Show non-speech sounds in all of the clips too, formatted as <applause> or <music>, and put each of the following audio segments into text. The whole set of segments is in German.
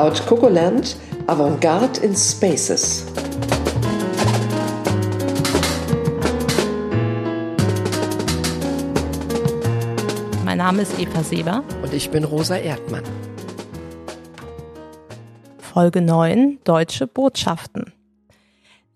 Cloud Cocoland Avantgarde in Spaces. Mein Name ist Eva Seber. Und ich bin Rosa Erdmann. Folge 9 Deutsche Botschaften.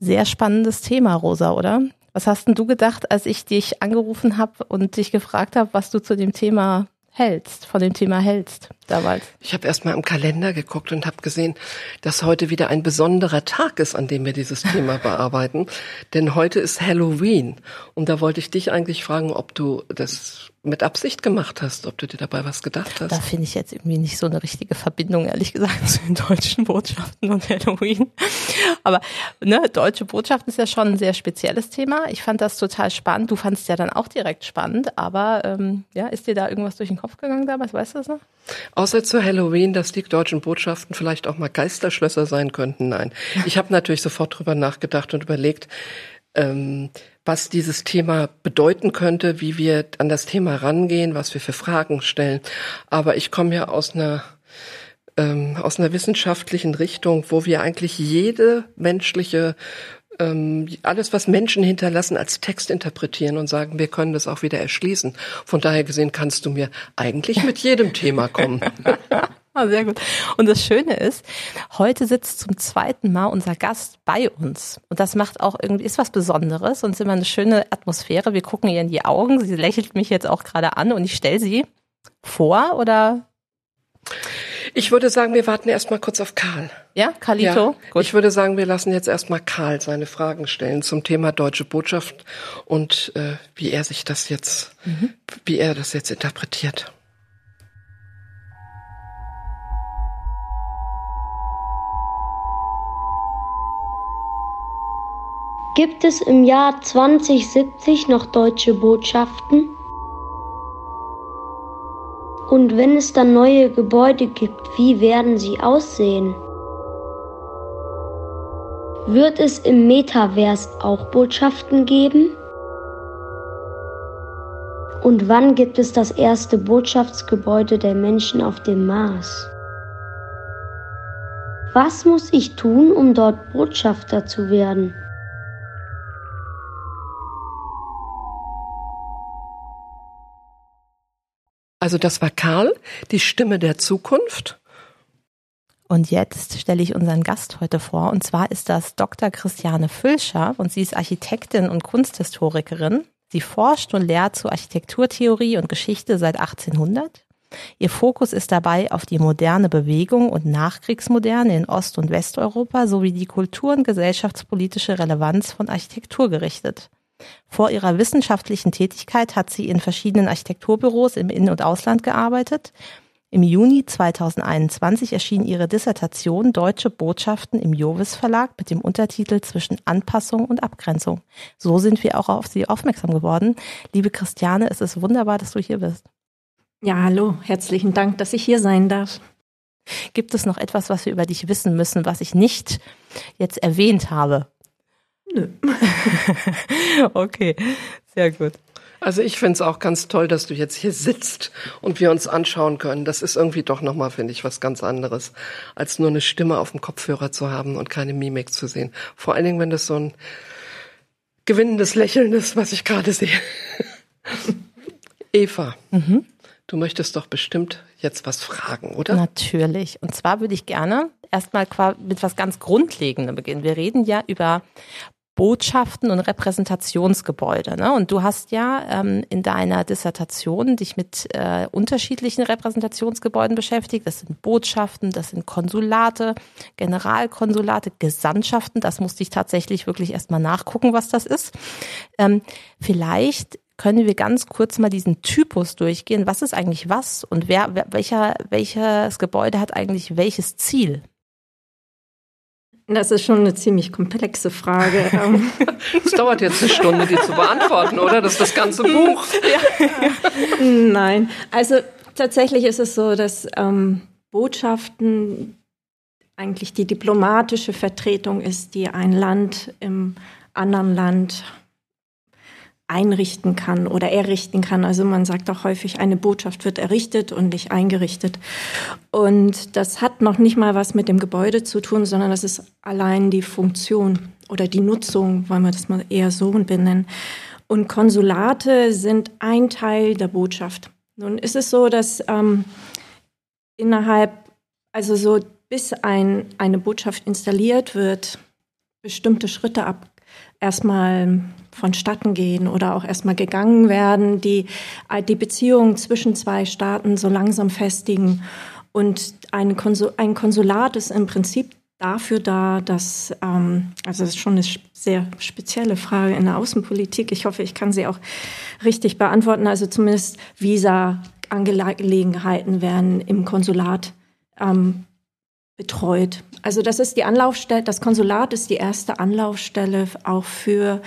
Sehr spannendes Thema, Rosa, oder? Was hast denn du gedacht, als ich dich angerufen habe und dich gefragt habe, was du zu dem Thema hältst, von dem Thema hältst damals? Ich habe erst mal im Kalender geguckt und habe gesehen, dass heute wieder ein besonderer Tag ist, an dem wir dieses Thema <laughs> bearbeiten. Denn heute ist Halloween. Und da wollte ich dich eigentlich fragen, ob du das mit Absicht gemacht hast, ob du dir dabei was gedacht hast. Da finde ich jetzt irgendwie nicht so eine richtige Verbindung, ehrlich gesagt, <laughs> zu den deutschen Botschaften und Halloween. Aber ne, deutsche Botschaften ist ja schon ein sehr spezielles Thema. Ich fand das total spannend. Du fandest ja dann auch direkt spannend, aber ähm, ja, ist dir da irgendwas durch den Kopf gegangen damals? Weißt du das noch? Außer zu Halloween, dass die deutschen Botschaften vielleicht auch mal Geisterschlösser sein könnten. Nein. Ich habe natürlich sofort drüber nachgedacht und überlegt, ähm, was dieses Thema bedeuten könnte, wie wir an das Thema rangehen, was wir für Fragen stellen. Aber ich komme ja aus einer ähm, aus einer wissenschaftlichen Richtung, wo wir eigentlich jede menschliche ähm, alles, was Menschen hinterlassen, als Text interpretieren und sagen, wir können das auch wieder erschließen. Von daher gesehen kannst du mir eigentlich mit jedem Thema kommen. <laughs> Ah, sehr gut. Und das Schöne ist, heute sitzt zum zweiten Mal unser Gast bei uns. Und das macht auch irgendwie, ist was Besonderes und ist immer eine schöne Atmosphäre. Wir gucken ihr in die Augen. Sie lächelt mich jetzt auch gerade an und ich stelle sie vor oder? Ich würde sagen, wir warten erstmal kurz auf Karl. Ja, Carlito? Ja, ich würde sagen, wir lassen jetzt erstmal Karl seine Fragen stellen zum Thema deutsche Botschaft und äh, wie er sich das jetzt, mhm. wie er das jetzt interpretiert. Gibt es im Jahr 2070 noch deutsche Botschaften? Und wenn es dann neue Gebäude gibt, wie werden sie aussehen? Wird es im Metaverse auch Botschaften geben? Und wann gibt es das erste Botschaftsgebäude der Menschen auf dem Mars? Was muss ich tun, um dort Botschafter zu werden? Also das war Karl, die Stimme der Zukunft. Und jetzt stelle ich unseren Gast heute vor. Und zwar ist das Dr. Christiane Fülscher und sie ist Architektin und Kunsthistorikerin. Sie forscht und lehrt zu Architekturtheorie und Geschichte seit 1800. Ihr Fokus ist dabei auf die moderne Bewegung und Nachkriegsmoderne in Ost- und Westeuropa sowie die kultur- und gesellschaftspolitische Relevanz von Architektur gerichtet. Vor ihrer wissenschaftlichen Tätigkeit hat sie in verschiedenen Architekturbüros im In- und Ausland gearbeitet. Im Juni 2021 erschien ihre Dissertation Deutsche Botschaften im Jovis Verlag mit dem Untertitel Zwischen Anpassung und Abgrenzung. So sind wir auch auf sie aufmerksam geworden. Liebe Christiane, es ist wunderbar, dass du hier bist. Ja, hallo, herzlichen Dank, dass ich hier sein darf. Gibt es noch etwas, was wir über dich wissen müssen, was ich nicht jetzt erwähnt habe? Nö. <laughs> okay, sehr gut. Also ich finde es auch ganz toll, dass du jetzt hier sitzt und wir uns anschauen können. Das ist irgendwie doch nochmal, finde ich, was ganz anderes, als nur eine Stimme auf dem Kopfhörer zu haben und keine Mimik zu sehen. Vor allen Dingen, wenn das so ein gewinnendes Lächeln ist, was ich gerade sehe. <laughs> Eva, mhm. du möchtest doch bestimmt jetzt was fragen, oder? Natürlich. Und zwar würde ich gerne erstmal mit was ganz Grundlegendem beginnen. Wir reden ja über Botschaften und Repräsentationsgebäude. Ne? Und du hast ja ähm, in deiner Dissertation dich mit äh, unterschiedlichen Repräsentationsgebäuden beschäftigt. Das sind Botschaften, das sind Konsulate, Generalkonsulate, Gesandtschaften. Das musste ich tatsächlich wirklich erstmal nachgucken, was das ist. Ähm, vielleicht können wir ganz kurz mal diesen Typus durchgehen. Was ist eigentlich was und wer, welcher, welches Gebäude hat eigentlich welches Ziel? Das ist schon eine ziemlich komplexe Frage. <laughs> Ähm. Es dauert jetzt eine Stunde, die zu beantworten, oder? Das ist das ganze Buch. <laughs> Ja. Nein, also tatsächlich ist es so, dass ähm, Botschaften eigentlich die diplomatische Vertretung ist, die ein Land im anderen Land einrichten kann oder errichten kann. Also man sagt auch häufig, eine Botschaft wird errichtet und nicht eingerichtet. Und das hat noch nicht mal was mit dem Gebäude zu tun, sondern das ist allein die Funktion oder die Nutzung, wollen wir das mal eher so benennen. Und Konsulate sind ein Teil der Botschaft. Nun ist es so, dass ähm, innerhalb, also so bis ein, eine Botschaft installiert wird, bestimmte Schritte ab erstmal vonstatten gehen oder auch erstmal gegangen werden, die die Beziehungen zwischen zwei Staaten so langsam festigen. Und ein, Konsul, ein Konsulat ist im Prinzip dafür da, dass, ähm, also das ist schon eine sehr spezielle Frage in der Außenpolitik. Ich hoffe, ich kann sie auch richtig beantworten. Also zumindest Visa-Angelegenheiten werden im Konsulat ähm, betreut. Also das ist die Anlaufstelle, das Konsulat ist die erste Anlaufstelle auch für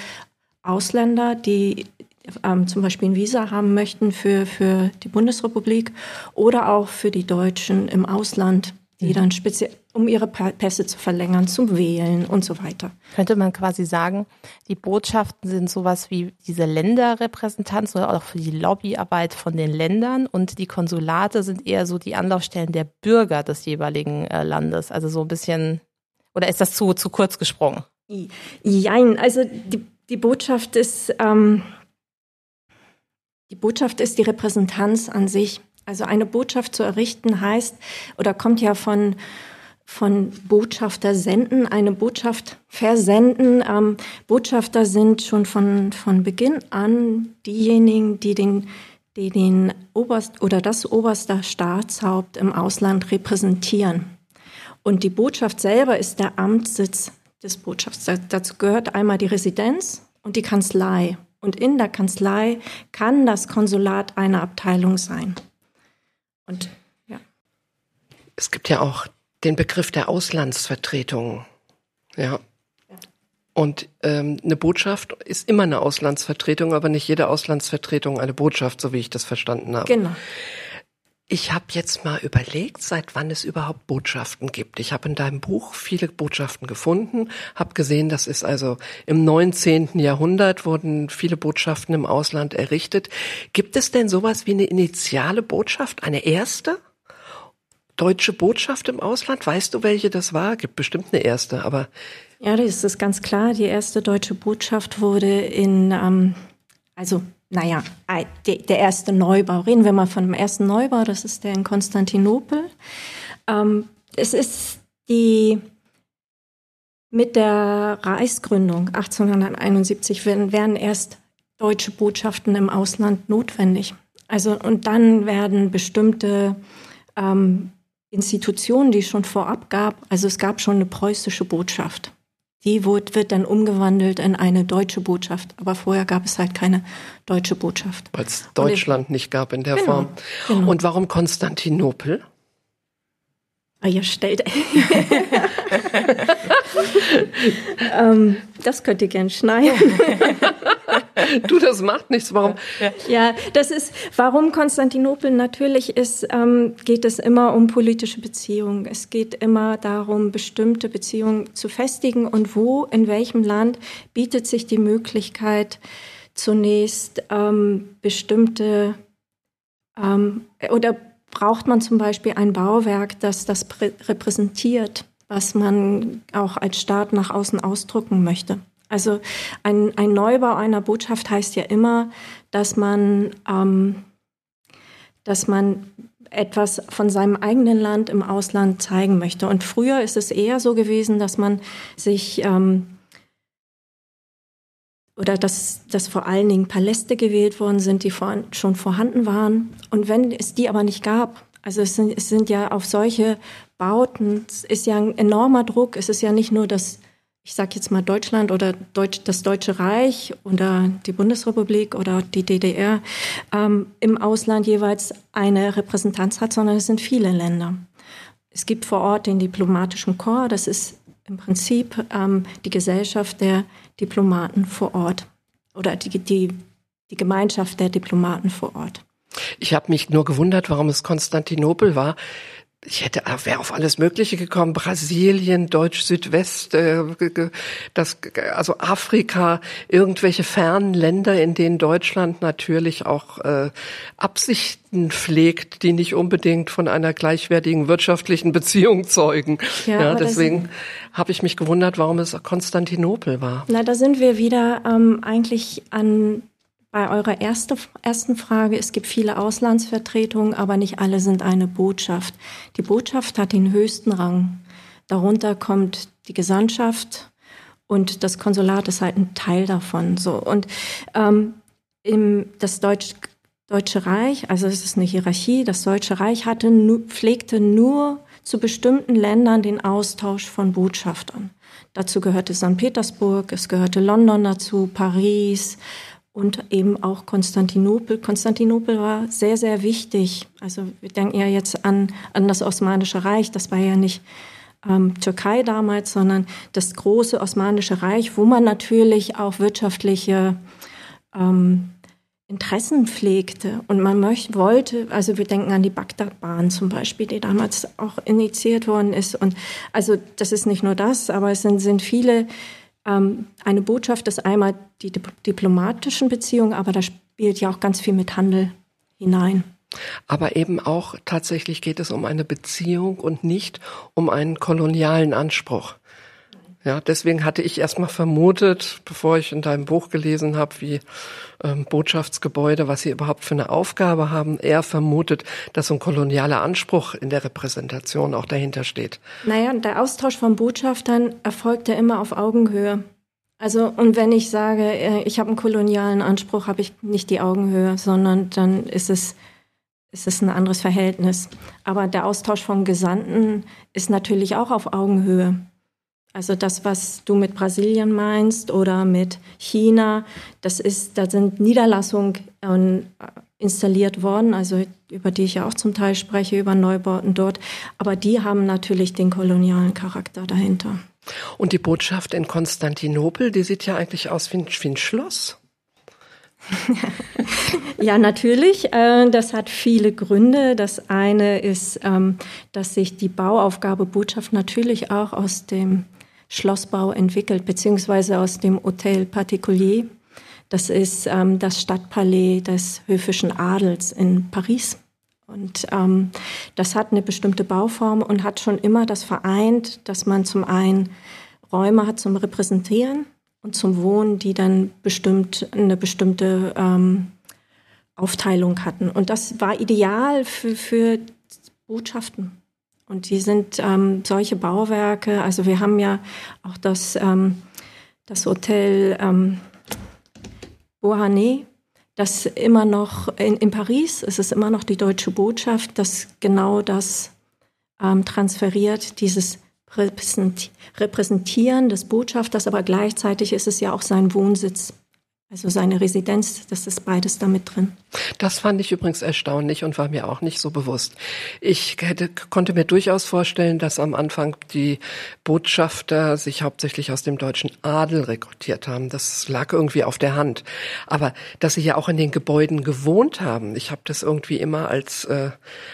Ausländer, die ähm, zum Beispiel ein Visa haben möchten für, für die Bundesrepublik oder auch für die Deutschen im Ausland, die mhm. dann speziell, um ihre Pässe zu verlängern, zum Wählen und so weiter. Könnte man quasi sagen, die Botschaften sind sowas wie diese Länderrepräsentanz oder auch für die Lobbyarbeit von den Ländern und die Konsulate sind eher so die Anlaufstellen der Bürger des jeweiligen äh, Landes. Also so ein bisschen, oder ist das zu, zu kurz gesprungen? Jein, also die, die Botschaft ist, ähm, die Botschaft ist die Repräsentanz an sich. Also eine Botschaft zu errichten heißt oder kommt ja von von Botschafter senden, eine Botschaft versenden. Ähm, Botschafter sind schon von, von Beginn an diejenigen, die den, die den Oberst oder das oberste Staatshaupt im Ausland repräsentieren. Und die Botschaft selber ist der Amtssitz des Botschafters. Dazu gehört einmal die Residenz und die Kanzlei. Und in der Kanzlei kann das Konsulat eine Abteilung sein. Und ja. Es gibt ja auch den Begriff der Auslandsvertretung. Ja. Und ähm, eine Botschaft ist immer eine Auslandsvertretung, aber nicht jede Auslandsvertretung eine Botschaft, so wie ich das verstanden habe. Genau. Ich habe jetzt mal überlegt, seit wann es überhaupt Botschaften gibt. Ich habe in deinem Buch viele Botschaften gefunden, habe gesehen, das ist also im 19. Jahrhundert wurden viele Botschaften im Ausland errichtet. Gibt es denn sowas wie eine initiale Botschaft, eine erste? Deutsche Botschaft im Ausland, weißt du, welche das war? Gibt bestimmt eine erste, aber ja, das ist ganz klar. Die erste deutsche Botschaft wurde in, ähm, also naja, der erste Neubau. Reden wir mal von dem ersten Neubau, das ist der in Konstantinopel. Ähm, es ist die mit der Reichsgründung 1871 werden, erst deutsche Botschaften im Ausland notwendig. Also und dann werden bestimmte ähm, Institutionen, die es schon vorab gab, also es gab schon eine preußische Botschaft die wird, wird dann umgewandelt in eine deutsche Botschaft. Aber vorher gab es halt keine deutsche Botschaft. Weil es Deutschland ich, nicht gab in der genau, Form. Genau. Und warum Konstantinopel? Ah, ihr stellt. <laughs> <laughs> ähm, das könnt ihr gern schneiden. <laughs> du, das macht nichts. Warum? Ja, das ist, warum Konstantinopel natürlich ist, ähm, geht es immer um politische Beziehungen. Es geht immer darum, bestimmte Beziehungen zu festigen und wo, in welchem Land bietet sich die Möglichkeit, zunächst ähm, bestimmte ähm, oder braucht man zum Beispiel ein Bauwerk, das das repräsentiert, was man auch als Staat nach außen ausdrücken möchte. Also ein, ein Neubau einer Botschaft heißt ja immer, dass man, ähm, dass man etwas von seinem eigenen Land im Ausland zeigen möchte. Und früher ist es eher so gewesen, dass man sich ähm, oder dass, dass vor allen Dingen Paläste gewählt worden sind, die vor, schon vorhanden waren. Und wenn es die aber nicht gab, also es sind, es sind ja auf solche Bauten, es ist ja ein enormer Druck. Es ist ja nicht nur das, ich sage jetzt mal Deutschland oder Deutsch, das Deutsche Reich oder die Bundesrepublik oder die DDR ähm, im Ausland jeweils eine Repräsentanz hat, sondern es sind viele Länder. Es gibt vor Ort den diplomatischen Korps, das ist im Prinzip ähm, die Gesellschaft der Diplomaten vor Ort oder die, die, die Gemeinschaft der Diplomaten vor Ort. Ich habe mich nur gewundert, warum es Konstantinopel war. Ich hätte wäre auf alles Mögliche gekommen. Brasilien, Deutsch Südwest, äh, das also Afrika, irgendwelche fernen Länder, in denen Deutschland natürlich auch äh, Absichten pflegt, die nicht unbedingt von einer gleichwertigen wirtschaftlichen <laughs> Beziehung zeugen. Ja, ja deswegen habe ich mich gewundert, warum es Konstantinopel war. Na, da sind wir wieder ähm, eigentlich an bei eurer erste, ersten Frage, es gibt viele Auslandsvertretungen, aber nicht alle sind eine Botschaft. Die Botschaft hat den höchsten Rang. Darunter kommt die Gesandtschaft und das Konsulat ist halt ein Teil davon. So und ähm, im, das Deutsch, Deutsche Reich, also es ist eine Hierarchie, das Deutsche Reich hatte, pflegte nur zu bestimmten Ländern den Austausch von Botschaftern. Dazu gehörte St. Petersburg, es gehörte London dazu, Paris, und eben auch Konstantinopel. Konstantinopel war sehr, sehr wichtig. Also wir denken ja jetzt an, an das Osmanische Reich. Das war ja nicht ähm, Türkei damals, sondern das große Osmanische Reich, wo man natürlich auch wirtschaftliche ähm, Interessen pflegte. Und man möchte, wollte, also wir denken an die Bagdadbahn zum Beispiel, die damals auch initiiert worden ist. Und also das ist nicht nur das, aber es sind, sind viele eine Botschaft ist einmal die diplomatischen Beziehungen, aber da spielt ja auch ganz viel mit Handel hinein. Aber eben auch tatsächlich geht es um eine Beziehung und nicht um einen kolonialen Anspruch. Ja, deswegen hatte ich erstmal vermutet, bevor ich in deinem Buch gelesen habe, wie ähm, Botschaftsgebäude, was sie überhaupt für eine Aufgabe haben, eher vermutet, dass so ein kolonialer Anspruch in der Repräsentation auch dahinter steht. Naja, der Austausch von Botschaftern erfolgt ja immer auf Augenhöhe. Also, und wenn ich sage, äh, ich habe einen kolonialen Anspruch, habe ich nicht die Augenhöhe, sondern dann ist es, ist es ein anderes Verhältnis. Aber der Austausch von Gesandten ist natürlich auch auf Augenhöhe. Also das, was du mit Brasilien meinst oder mit China, das ist, da sind Niederlassungen äh, installiert worden, also über die ich ja auch zum Teil spreche, über Neubauten dort. Aber die haben natürlich den kolonialen Charakter dahinter. Und die Botschaft in Konstantinopel, die sieht ja eigentlich aus wie ein, wie ein Schloss. <laughs> ja, natürlich. Äh, das hat viele Gründe. Das eine ist, ähm, dass sich die Bauaufgabe Botschaft natürlich auch aus dem Schlossbau entwickelt, beziehungsweise aus dem Hotel Particulier. Das ist ähm, das Stadtpalais des höfischen Adels in Paris. Und ähm, das hat eine bestimmte Bauform und hat schon immer das vereint, dass man zum einen Räume hat zum Repräsentieren und zum Wohnen, die dann bestimmt eine bestimmte ähm, Aufteilung hatten. Und das war ideal für, für Botschaften. Und die sind ähm, solche Bauwerke, also wir haben ja auch das, ähm, das Hotel ähm, Beauharnais, das immer noch in, in Paris, es ist immer noch die deutsche Botschaft, das genau das ähm, transferiert, dieses Repräsentieren des Botschafters, aber gleichzeitig ist es ja auch sein Wohnsitz. Also seine Residenz, das ist beides damit drin. Das fand ich übrigens erstaunlich und war mir auch nicht so bewusst. Ich hätte, konnte mir durchaus vorstellen, dass am Anfang die Botschafter sich hauptsächlich aus dem deutschen Adel rekrutiert haben. Das lag irgendwie auf der Hand. Aber dass sie ja auch in den Gebäuden gewohnt haben, ich habe das irgendwie immer als, äh,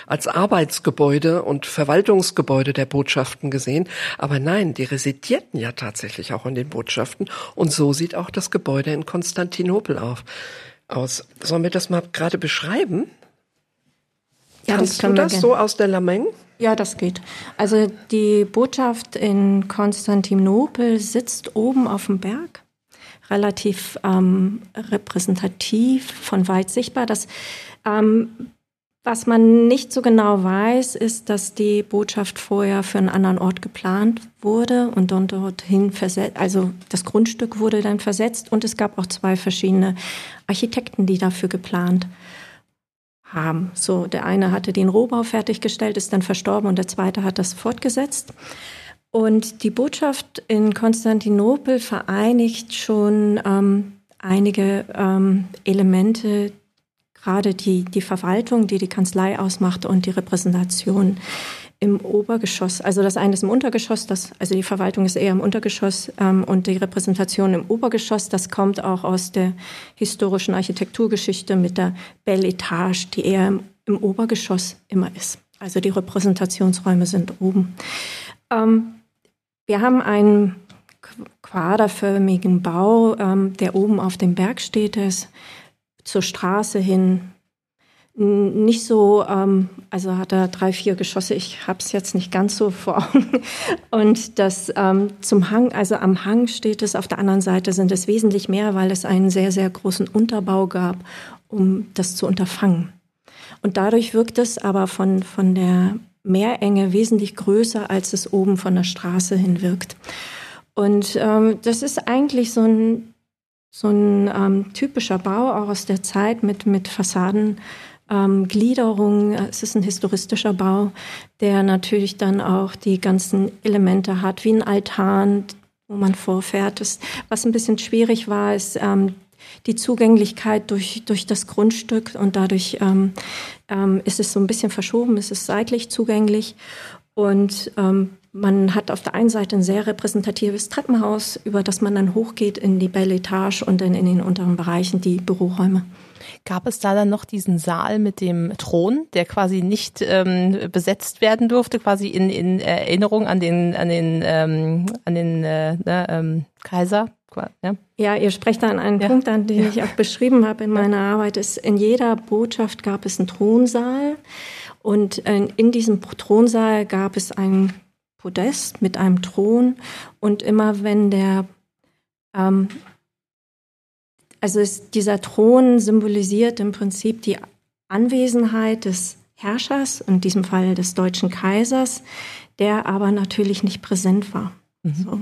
als Arbeitsgebäude und Verwaltungsgebäude der Botschaften gesehen. Aber nein, die residierten ja tatsächlich auch in den Botschaften. Und so sieht auch das Gebäude in Konstanz Konstantinopel auf, aus. Sollen wir das mal gerade beschreiben? Ja, Kannst das du das so aus der Lameng? Ja, das geht. Also die Botschaft in Konstantinopel sitzt oben auf dem Berg, relativ ähm, repräsentativ, von weit sichtbar. Das ähm, was man nicht so genau weiß, ist, dass die Botschaft vorher für einen anderen Ort geplant wurde und dann dorthin versetzt, also das Grundstück wurde dann versetzt und es gab auch zwei verschiedene Architekten, die dafür geplant haben. So, der eine hatte den Rohbau fertiggestellt, ist dann verstorben und der zweite hat das fortgesetzt. Und die Botschaft in Konstantinopel vereinigt schon ähm, einige ähm, Elemente, gerade die, die Verwaltung, die die Kanzlei ausmacht und die Repräsentation im Obergeschoss. Also das eine ist im Untergeschoss, das, also die Verwaltung ist eher im Untergeschoss ähm, und die Repräsentation im Obergeschoss, das kommt auch aus der historischen Architekturgeschichte mit der Belle Etage, die eher im, im Obergeschoss immer ist. Also die Repräsentationsräume sind oben. Ähm, wir haben einen quaderförmigen Bau, ähm, der oben auf dem Berg steht, der ist zur Straße hin nicht so, ähm, also hat er drei, vier Geschosse, ich habe es jetzt nicht ganz so vor Augen. <laughs> Und das ähm, zum Hang, also am Hang steht es, auf der anderen Seite sind es wesentlich mehr, weil es einen sehr, sehr großen Unterbau gab, um das zu unterfangen. Und dadurch wirkt es aber von, von der Meerenge wesentlich größer, als es oben von der Straße hin wirkt. Und ähm, das ist eigentlich so ein, so ein ähm, typischer Bau, auch aus der Zeit mit, mit Fassaden ähm, Gliederung. Es ist ein historistischer Bau, der natürlich dann auch die ganzen Elemente hat, wie ein Altan, wo man vorfährt. Das, was ein bisschen schwierig war, ist ähm, die Zugänglichkeit durch, durch das Grundstück und dadurch ähm, ähm, ist es so ein bisschen verschoben, ist es seitlich zugänglich und ähm, man hat auf der einen Seite ein sehr repräsentatives Treppenhaus, über das man dann hochgeht in die Belle Etage und dann in den unteren Bereichen die Büroräume. Gab es da dann noch diesen Saal mit dem Thron, der quasi nicht ähm, besetzt werden durfte, quasi in, in Erinnerung an den an den ähm, an den äh, ne, ähm, Kaiser? Ja. ja, ihr sprecht da an einen ja. Punkt an, den ja. ich auch beschrieben habe in meiner Arbeit. Ist, in jeder Botschaft gab es einen Thronsaal und äh, in diesem Thronsaal gab es ein Podest mit einem Thron und immer wenn der ähm, also ist, dieser Thron symbolisiert im Prinzip die Anwesenheit des Herrschers, in diesem Fall des deutschen Kaisers, der aber natürlich nicht präsent war. Mhm. So.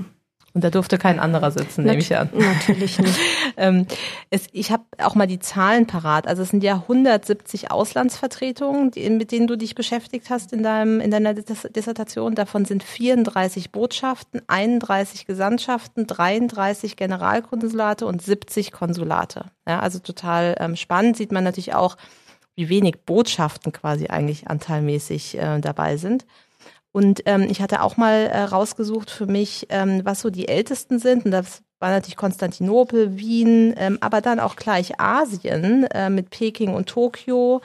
Und da durfte kein anderer sitzen, nehme ich an. Natürlich nicht. <laughs> ähm, es, ich habe auch mal die Zahlen parat. Also es sind ja 170 Auslandsvertretungen, die, mit denen du dich beschäftigt hast in, deinem, in deiner Dissertation. Davon sind 34 Botschaften, 31 Gesandtschaften, 33 Generalkonsulate und 70 Konsulate. Ja, also total ähm, spannend. Sieht man natürlich auch, wie wenig Botschaften quasi eigentlich anteilmäßig äh, dabei sind. Und ähm, ich hatte auch mal äh, rausgesucht für mich, ähm, was so die ältesten sind. Und das war natürlich Konstantinopel, Wien, ähm, aber dann auch gleich Asien äh, mit Peking und Tokio,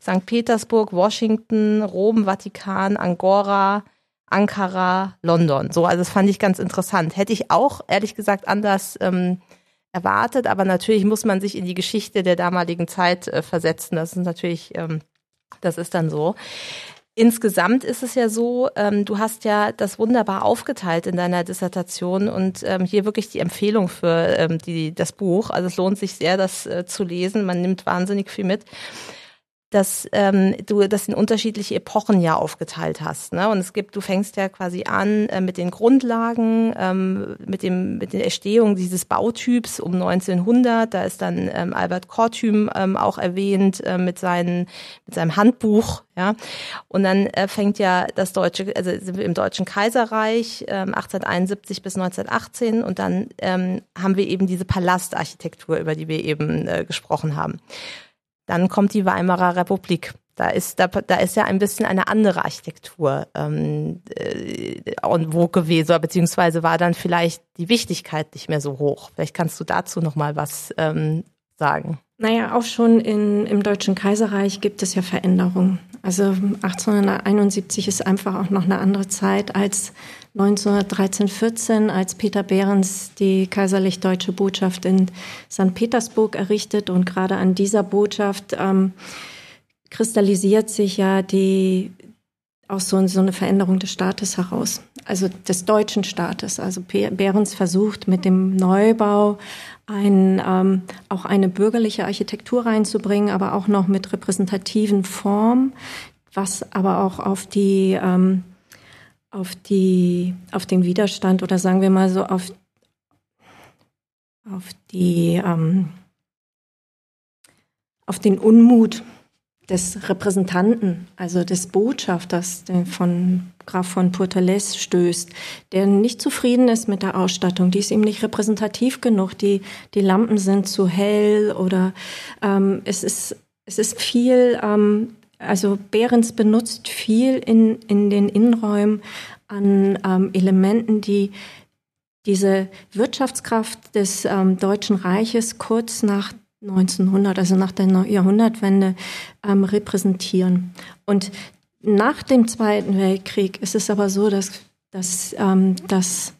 St. Petersburg, Washington, Rom, Vatikan, Angora, Ankara, London. So, also das fand ich ganz interessant. Hätte ich auch ehrlich gesagt anders ähm, erwartet, aber natürlich muss man sich in die Geschichte der damaligen Zeit äh, versetzen. Das ist natürlich, ähm, das ist dann so. Insgesamt ist es ja so, ähm, du hast ja das wunderbar aufgeteilt in deiner Dissertation und ähm, hier wirklich die Empfehlung für ähm, die, das Buch. Also es lohnt sich sehr, das äh, zu lesen. Man nimmt wahnsinnig viel mit dass ähm, du das in unterschiedliche Epochen ja aufgeteilt hast. Ne? Und es gibt, du fängst ja quasi an äh, mit den Grundlagen, ähm, mit dem mit der Erstehung dieses Bautyps um 1900. Da ist dann ähm, Albert Kortüm ähm, auch erwähnt äh, mit seinen mit seinem Handbuch. Ja, und dann äh, fängt ja das deutsche, also sind wir im deutschen Kaiserreich ähm, 1871 bis 1918 und dann ähm, haben wir eben diese Palastarchitektur, über die wir eben äh, gesprochen haben. Dann kommt die Weimarer Republik. Da ist, da, da ist ja ein bisschen eine andere Architektur ähm, äh, en vogue gewesen, beziehungsweise war dann vielleicht die Wichtigkeit nicht mehr so hoch. Vielleicht kannst du dazu noch mal was ähm, sagen. Naja, auch schon in, im Deutschen Kaiserreich gibt es ja Veränderungen. Also 1871 ist einfach auch noch eine andere Zeit als 1913, 14, als Peter Behrens die kaiserlich-deutsche Botschaft in St. Petersburg errichtet. Und gerade an dieser Botschaft ähm, kristallisiert sich ja die, auch so, so eine Veränderung des Staates heraus, also des deutschen Staates. Also Behrens versucht mit dem Neubau ein, ähm, auch eine bürgerliche Architektur reinzubringen, aber auch noch mit repräsentativen Formen, was aber auch auf die ähm, auf die auf den Widerstand oder sagen wir mal so auf auf die ähm, auf den Unmut des Repräsentanten, also des Botschafters von Graf von Pourtalès stößt, der nicht zufrieden ist mit der Ausstattung. Die ist ihm nicht repräsentativ genug. Die, die Lampen sind zu hell oder ähm, es, ist, es ist viel, ähm, also Behrens benutzt viel in, in den Innenräumen an ähm, Elementen, die diese Wirtschaftskraft des ähm, Deutschen Reiches kurz nach 1900, also nach der Jahrhundertwende, ähm, repräsentieren. Und nach dem Zweiten Weltkrieg ist es aber so, dass, dass, ähm, dass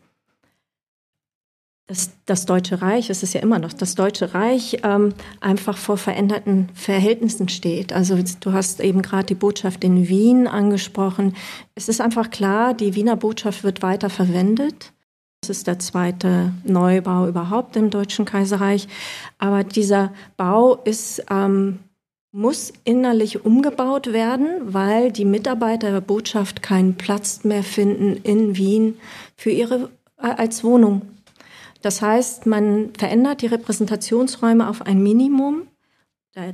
das, das Deutsche Reich, es ist ja immer noch das Deutsche Reich, ähm, einfach vor veränderten Verhältnissen steht. Also du hast eben gerade die Botschaft in Wien angesprochen. Es ist einfach klar, die Wiener Botschaft wird weiter verwendet. Ist der zweite Neubau überhaupt im Deutschen Kaiserreich. Aber dieser Bau ist, ähm, muss innerlich umgebaut werden, weil die Mitarbeiter der Botschaft keinen Platz mehr finden in Wien für ihre äh, als Wohnung das heißt, man verändert die Repräsentationsräume auf ein Minimum.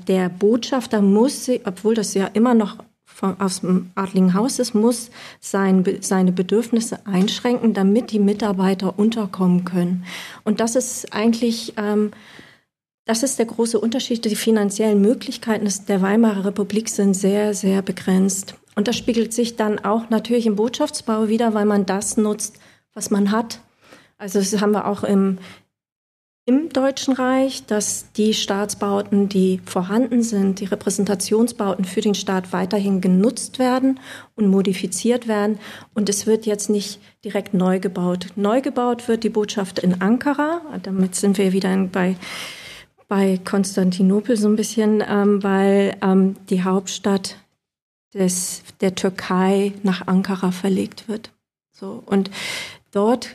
Der Botschafter muss, obwohl das ja immer noch von, aus dem adligen Haus ist, muss sein, seine Bedürfnisse einschränken, damit die Mitarbeiter unterkommen können. Und das ist eigentlich, ähm, das ist der große Unterschied. Die finanziellen Möglichkeiten der Weimarer Republik sind sehr, sehr begrenzt. Und das spiegelt sich dann auch natürlich im Botschaftsbau wieder, weil man das nutzt, was man hat. Also das haben wir auch im, im Deutschen Reich, dass die Staatsbauten, die vorhanden sind, die Repräsentationsbauten für den Staat weiterhin genutzt werden und modifiziert werden. Und es wird jetzt nicht direkt neu gebaut. Neu gebaut wird die Botschaft in Ankara. Damit sind wir wieder bei, bei Konstantinopel so ein bisschen, ähm, weil ähm, die Hauptstadt des, der Türkei nach Ankara verlegt wird. So, und dort,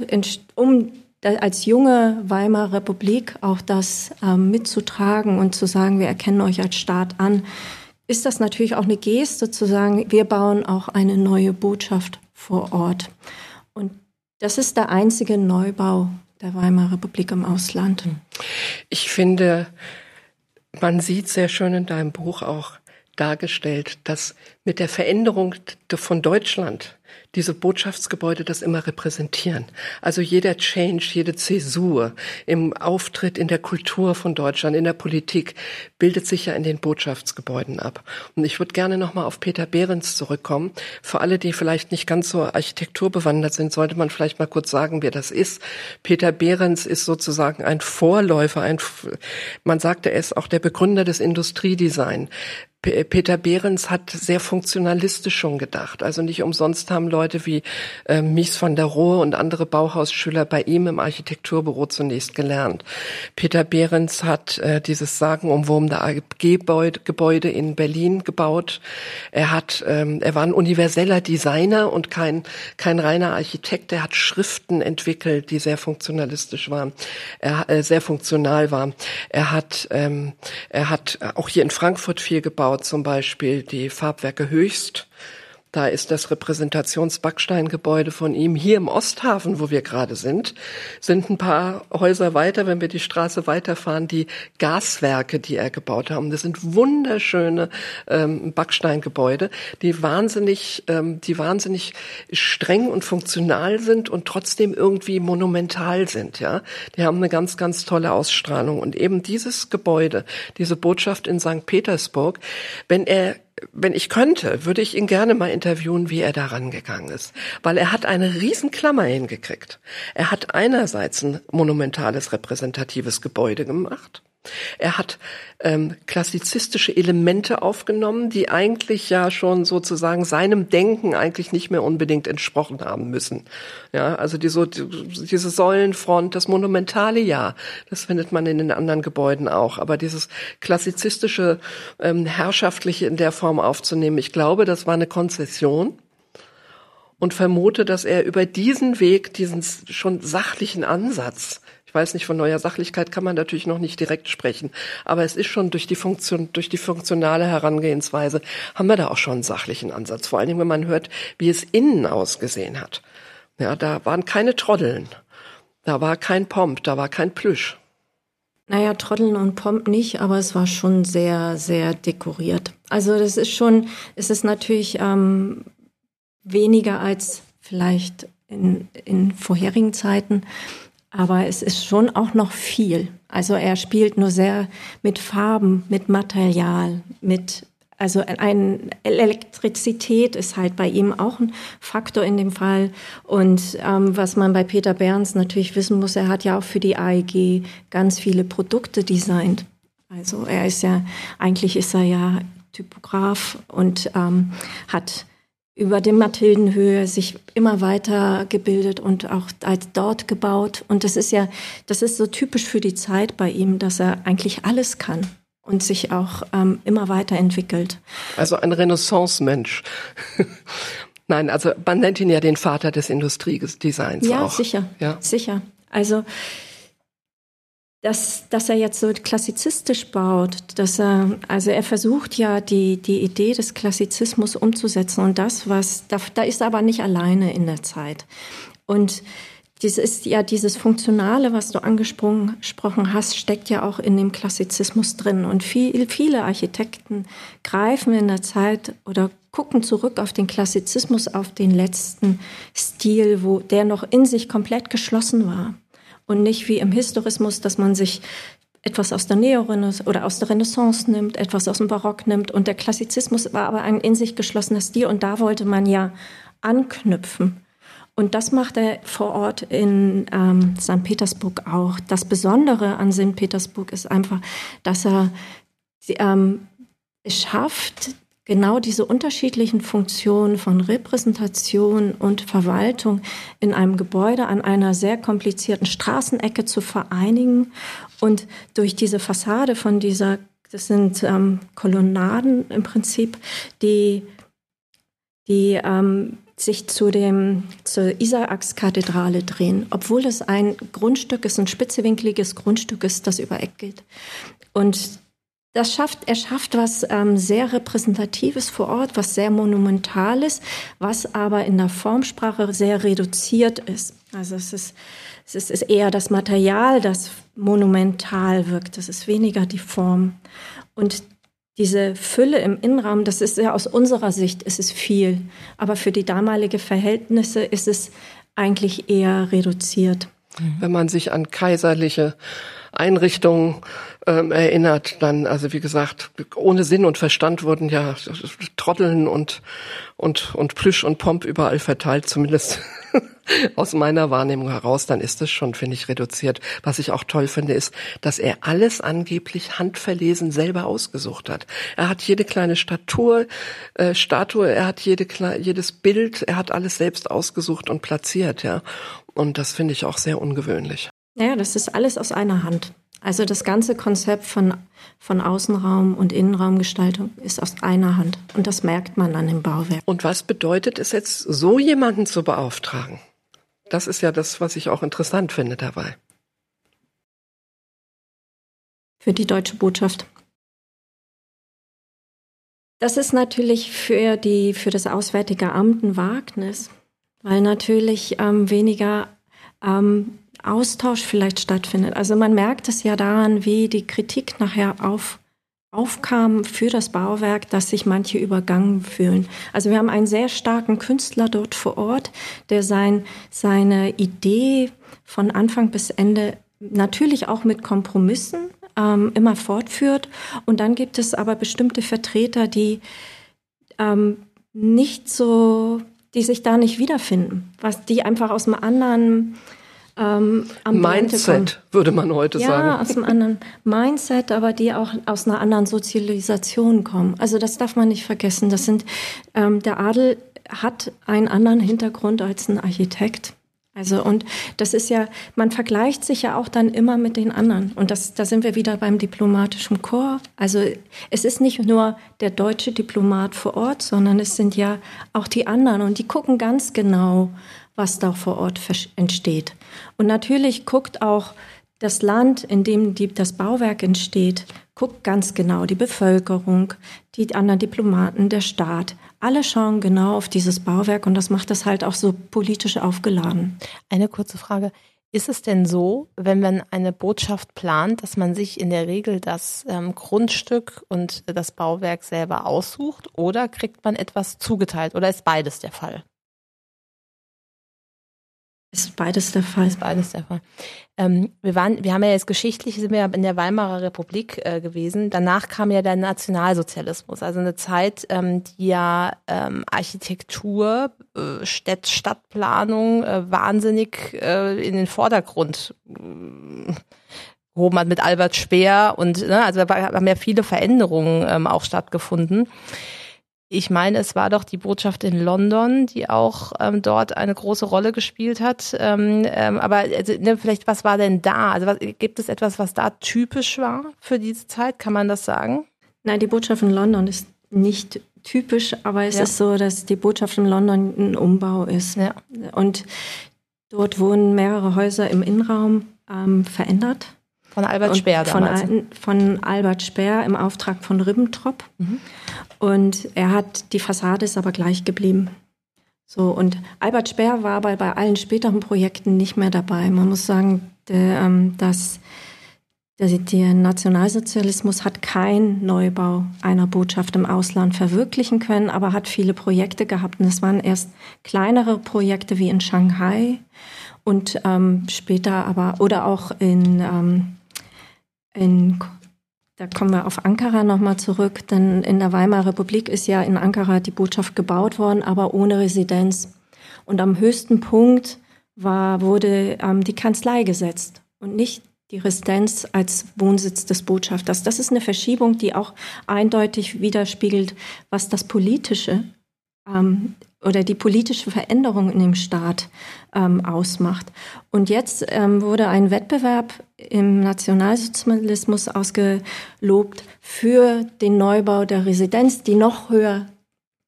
um als junge Weimarer Republik auch das ähm, mitzutragen und zu sagen, wir erkennen euch als Staat an, ist das natürlich auch eine Geste zu sagen, wir bauen auch eine neue Botschaft vor Ort. Und das ist der einzige Neubau der Weimarer Republik im Ausland. Ich finde, man sieht sehr schön in deinem Buch auch dargestellt, dass mit der Veränderung von Deutschland diese Botschaftsgebäude das immer repräsentieren. Also jeder Change, jede Zäsur im Auftritt, in der Kultur von Deutschland, in der Politik bildet sich ja in den Botschaftsgebäuden ab. Und ich würde gerne nochmal auf Peter Behrens zurückkommen. Für alle, die vielleicht nicht ganz so architekturbewandert sind, sollte man vielleicht mal kurz sagen, wer das ist. Peter Behrens ist sozusagen ein Vorläufer, ein, man sagte es, auch der Begründer des Industriedesign. Peter Behrens hat sehr funktionalistisch schon gedacht. Also nicht umsonst haben Leute wie äh, Mies van der Rohe und andere Bauhausschüler bei ihm im Architekturbüro zunächst gelernt. Peter Behrens hat äh, dieses sagenumwurmende AG-Gebäude in Berlin gebaut. Er hat, ähm, er war ein universeller Designer und kein kein reiner Architekt. Er hat Schriften entwickelt, die sehr funktionalistisch waren, er, äh, sehr funktional waren. Er hat ähm, er hat auch hier in Frankfurt viel gebaut gebaut, zum Beispiel die Farbwerke Höchst da ist das Repräsentationsbacksteingebäude von ihm. Hier im Osthafen, wo wir gerade sind, sind ein paar Häuser weiter, wenn wir die Straße weiterfahren, die Gaswerke, die er gebaut haben. Das sind wunderschöne ähm, Backsteingebäude, die wahnsinnig, ähm, die wahnsinnig streng und funktional sind und trotzdem irgendwie monumental sind. Ja, die haben eine ganz, ganz tolle Ausstrahlung. Und eben dieses Gebäude, diese Botschaft in St. Petersburg, wenn er wenn ich könnte, würde ich ihn gerne mal interviewen, wie er daran gegangen ist. Weil er hat eine Riesenklammer hingekriegt. Er hat einerseits ein monumentales repräsentatives Gebäude gemacht. Er hat ähm, klassizistische Elemente aufgenommen, die eigentlich ja schon sozusagen seinem Denken eigentlich nicht mehr unbedingt entsprochen haben müssen. Ja, also die, so, die, diese Säulenfront, das monumentale ja, das findet man in den anderen Gebäuden auch. Aber dieses klassizistische, ähm, herrschaftliche in der Form aufzunehmen, ich glaube, das war eine Konzession und vermute, dass er über diesen Weg, diesen schon sachlichen Ansatz, ich weiß nicht, von neuer Sachlichkeit kann man natürlich noch nicht direkt sprechen, aber es ist schon durch die Funktion, durch die funktionale Herangehensweise haben wir da auch schon einen sachlichen Ansatz. Vor allen Dingen, wenn man hört, wie es innen ausgesehen hat. Ja, da waren keine Troddeln. Da war kein Pomp, da war kein Plüsch. Naja, Trotteln und Pomp nicht, aber es war schon sehr, sehr dekoriert. Also das ist schon, es ist natürlich ähm, weniger als vielleicht in, in vorherigen Zeiten, aber es ist schon auch noch viel. Also er spielt nur sehr mit Farben, mit Material, mit also ein Elektrizität ist halt bei ihm auch ein Faktor in dem Fall. Und ähm, was man bei Peter Berns natürlich wissen muss, er hat ja auch für die AEG ganz viele Produkte designt. Also er ist ja, eigentlich ist er ja Typograf und ähm, hat über dem Mathildenhöhe sich immer weiter gebildet und auch als dort gebaut. Und das ist ja, das ist so typisch für die Zeit bei ihm, dass er eigentlich alles kann und sich auch ähm, immer weiterentwickelt. Also ein Renaissance-Mensch. <laughs> Nein, also man nennt ihn ja den Vater des Industriedesigns ja, auch. Sicher, ja, sicher. Also dass, dass er jetzt so klassizistisch baut, dass er, also er versucht ja die, die Idee des Klassizismus umzusetzen und das, was, da, da ist er aber nicht alleine in der Zeit. Und das ist ja dieses Funktionale, was du angesprochen hast, steckt ja auch in dem Klassizismus drin. Und viel, viele Architekten greifen in der Zeit oder gucken zurück auf den Klassizismus, auf den letzten Stil, wo der noch in sich komplett geschlossen war und nicht wie im Historismus, dass man sich etwas aus der Neorenaissance oder aus der Renaissance nimmt, etwas aus dem Barock nimmt. Und der Klassizismus war aber ein in sich geschlossener Stil und da wollte man ja anknüpfen. Und das macht er vor Ort in ähm, St. Petersburg auch. Das Besondere an St. Petersburg ist einfach, dass er ähm, es schafft, genau diese unterschiedlichen Funktionen von Repräsentation und Verwaltung in einem Gebäude an einer sehr komplizierten Straßenecke zu vereinigen und durch diese Fassade von dieser, das sind ähm, Kolonnaden im Prinzip, die, die ähm, sich zu dem, zur Isaakskathedrale drehen, obwohl es ein Grundstück ist, ein spitzewinkliges Grundstück ist, das über Eck geht. Und das schafft, er schafft was ähm, sehr Repräsentatives vor Ort, was sehr Monumentales, was aber in der Formsprache sehr reduziert ist. Also es ist, es ist eher das Material, das monumental wirkt. Das ist weniger die Form. Und diese Fülle im Innenraum, das ist ja aus unserer Sicht, ist es viel. Aber für die damalige Verhältnisse ist es eigentlich eher reduziert. Wenn man sich an kaiserliche Einrichtungen ähm, erinnert, dann, also wie gesagt, ohne Sinn und Verstand wurden ja Trotteln und, und, und Plüsch und Pomp überall verteilt, zumindest <laughs> aus meiner Wahrnehmung heraus, dann ist es schon, finde ich, reduziert. Was ich auch toll finde, ist, dass er alles angeblich handverlesen selber ausgesucht hat. Er hat jede kleine Statur, äh, Statue, er hat jede, jedes Bild, er hat alles selbst ausgesucht und platziert, ja. Und das finde ich auch sehr ungewöhnlich. Ja, das ist alles aus einer Hand. Also das ganze Konzept von, von Außenraum und Innenraumgestaltung ist aus einer Hand. Und das merkt man an dem Bauwerk. Und was bedeutet es jetzt, so jemanden zu beauftragen? Das ist ja das, was ich auch interessant finde dabei. Für die deutsche Botschaft. Das ist natürlich für, die, für das Auswärtige Amt ein Wagnis, weil natürlich ähm, weniger ähm, Austausch vielleicht stattfindet. Also man merkt es ja daran, wie die Kritik nachher auf, aufkam für das Bauwerk, dass sich manche übergangen fühlen. Also wir haben einen sehr starken Künstler dort vor Ort, der sein, seine Idee von Anfang bis Ende natürlich auch mit Kompromissen ähm, immer fortführt. Und dann gibt es aber bestimmte Vertreter, die ähm, nicht so, die sich da nicht wiederfinden, was die einfach aus einem anderen ähm, Mindset, würde man heute ja, sagen. Ja, aus einem anderen Mindset, aber die auch aus einer anderen Sozialisation kommen. Also das darf man nicht vergessen. Das sind, ähm, der Adel hat einen anderen Hintergrund als ein Architekt. Also und das ist ja, man vergleicht sich ja auch dann immer mit den anderen. Und das, da sind wir wieder beim diplomatischen Chor. Also es ist nicht nur der deutsche Diplomat vor Ort, sondern es sind ja auch die anderen. Und die gucken ganz genau, was da vor Ort entsteht. Und natürlich guckt auch das Land, in dem die, das Bauwerk entsteht, guckt ganz genau die Bevölkerung, die anderen Diplomaten, der Staat. Alle schauen genau auf dieses Bauwerk und das macht das halt auch so politisch aufgeladen. Eine kurze Frage. Ist es denn so, wenn man eine Botschaft plant, dass man sich in der Regel das ähm, Grundstück und das Bauwerk selber aussucht oder kriegt man etwas zugeteilt oder ist beides der Fall? Ist beides der Fall. Ist beides der Fall. Ähm, wir waren, wir haben ja jetzt geschichtlich sind wir in der Weimarer Republik äh, gewesen. Danach kam ja der Nationalsozialismus, also eine Zeit, ähm, die ja ähm, Architektur, äh, Stadt, Stadtplanung äh, wahnsinnig äh, in den Vordergrund äh, gehoben hat mit Albert Speer und ne, also da haben ja viele Veränderungen ähm, auch stattgefunden. Ich meine, es war doch die Botschaft in London, die auch ähm, dort eine große Rolle gespielt hat. Ähm, ähm, aber also, ne, vielleicht, was war denn da? Also was, gibt es etwas, was da typisch war für diese Zeit? Kann man das sagen? Nein, die Botschaft in London ist nicht typisch, aber es ja. ist so, dass die Botschaft in London ein Umbau ist. Ja. Und dort wurden mehrere Häuser im Innenraum ähm, verändert. Von Albert Speer damals. Von, von Albert Speer im Auftrag von Ribbentrop. Mhm. Und er hat, die Fassade ist aber gleich geblieben. So, und Albert Speer war aber bei allen späteren Projekten nicht mehr dabei. Man muss sagen, der, ähm, dass der, der Nationalsozialismus hat keinen Neubau einer Botschaft im Ausland verwirklichen können, aber hat viele Projekte gehabt. Und es waren erst kleinere Projekte wie in Shanghai und ähm, später aber, oder auch in, ähm, in da kommen wir auf Ankara nochmal zurück, denn in der Weimarer Republik ist ja in Ankara die Botschaft gebaut worden, aber ohne Residenz. Und am höchsten Punkt war, wurde ähm, die Kanzlei gesetzt und nicht die Residenz als Wohnsitz des Botschafters. Das ist eine Verschiebung, die auch eindeutig widerspiegelt, was das Politische ähm, oder die politische Veränderung in dem Staat ähm, ausmacht. Und jetzt ähm, wurde ein Wettbewerb im Nationalsozialismus ausgelobt für den Neubau der Residenz, die noch höher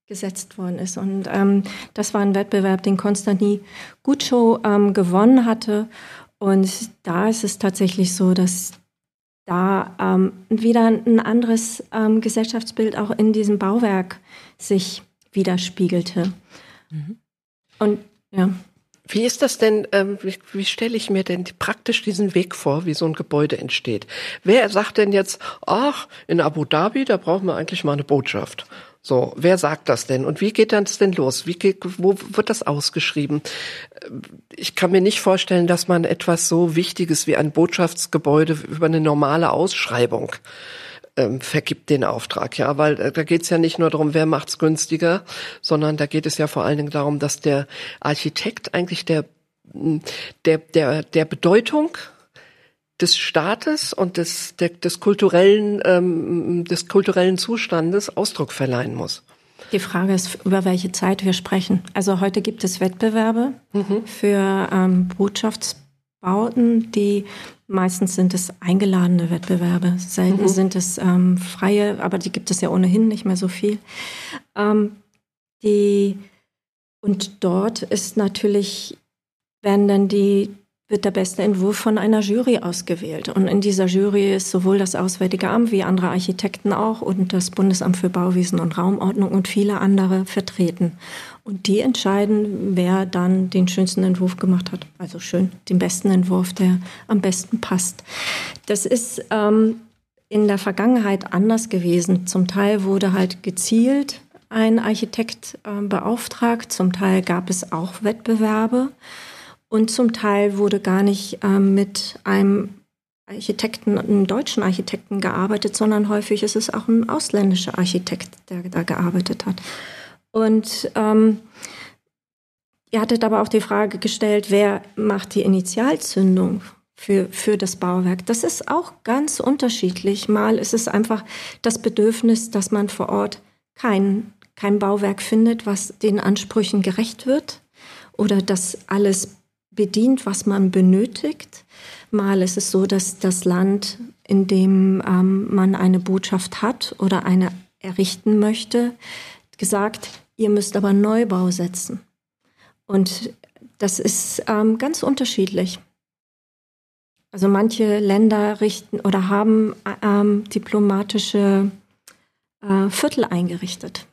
gesetzt worden ist. Und ähm, das war ein Wettbewerb, den Konstantin Gutschow ähm, gewonnen hatte. Und da ist es tatsächlich so, dass da ähm, wieder ein anderes ähm, Gesellschaftsbild auch in diesem Bauwerk sich widerspiegelte. Mhm. Und ja. Wie ist das denn, ähm, wie, wie stelle ich mir denn praktisch diesen Weg vor, wie so ein Gebäude entsteht? Wer sagt denn jetzt, ach, in Abu Dhabi, da brauchen wir eigentlich mal eine Botschaft? So, wer sagt das denn? Und wie geht das denn los? Wie geht, wo wird das ausgeschrieben? Ich kann mir nicht vorstellen, dass man etwas so Wichtiges wie ein Botschaftsgebäude über eine normale Ausschreibung ähm, vergibt den Auftrag, ja, weil äh, da geht es ja nicht nur darum, wer macht's günstiger, sondern da geht es ja vor allen Dingen darum, dass der Architekt eigentlich der der der der Bedeutung des Staates und des der, des kulturellen ähm, des kulturellen Zustandes Ausdruck verleihen muss. Die Frage ist, über welche Zeit wir sprechen. Also heute gibt es Wettbewerbe mhm. für ähm, Botschaftsbauten, die Meistens sind es eingeladene Wettbewerbe, selten mhm. sind es ähm, freie, aber die gibt es ja ohnehin nicht mehr so viel. Ähm, die, und dort ist natürlich, werden dann die wird der beste Entwurf von einer Jury ausgewählt. Und in dieser Jury ist sowohl das Auswärtige Amt wie andere Architekten auch und das Bundesamt für Bauwesen und Raumordnung und viele andere vertreten. Und die entscheiden, wer dann den schönsten Entwurf gemacht hat. Also schön, den besten Entwurf, der am besten passt. Das ist ähm, in der Vergangenheit anders gewesen. Zum Teil wurde halt gezielt ein Architekt äh, beauftragt, zum Teil gab es auch Wettbewerbe. Und zum Teil wurde gar nicht ähm, mit einem Architekten, einem deutschen Architekten gearbeitet, sondern häufig ist es auch ein ausländischer Architekt, der da gearbeitet hat. Und ähm, ihr hattet aber auch die Frage gestellt, wer macht die Initialzündung für, für das Bauwerk? Das ist auch ganz unterschiedlich. Mal ist es einfach das Bedürfnis, dass man vor Ort kein, kein Bauwerk findet, was den Ansprüchen gerecht wird oder dass alles bedient, was man benötigt. Mal ist es so, dass das Land, in dem ähm, man eine Botschaft hat oder eine errichten möchte, gesagt, ihr müsst aber Neubau setzen. Und das ist ähm, ganz unterschiedlich. Also manche Länder richten oder haben ähm, diplomatische äh, Viertel eingerichtet.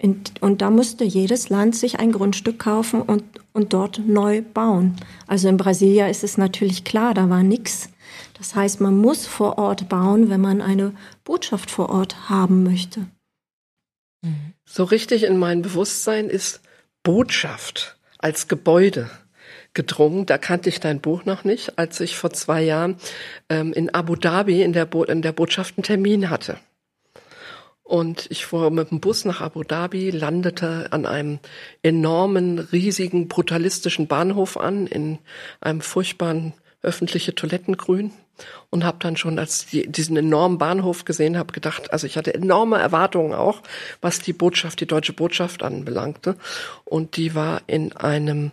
Und da musste jedes Land sich ein Grundstück kaufen und, und dort neu bauen. Also in Brasilien ist es natürlich klar, da war nichts. Das heißt, man muss vor Ort bauen, wenn man eine Botschaft vor Ort haben möchte. Mhm. So richtig in mein Bewusstsein ist Botschaft als Gebäude gedrungen. Da kannte ich dein Buch noch nicht, als ich vor zwei Jahren ähm, in Abu Dhabi in der, Bo in der Botschaft einen Termin hatte. Und ich fuhr mit dem Bus nach Abu Dhabi, landete an einem enormen, riesigen, brutalistischen Bahnhof an, in einem furchtbaren öffentliche Toilettengrün. Und habe dann schon, als ich diesen enormen Bahnhof gesehen habe, gedacht, also ich hatte enorme Erwartungen auch, was die Botschaft, die deutsche Botschaft anbelangte. Und die war in einem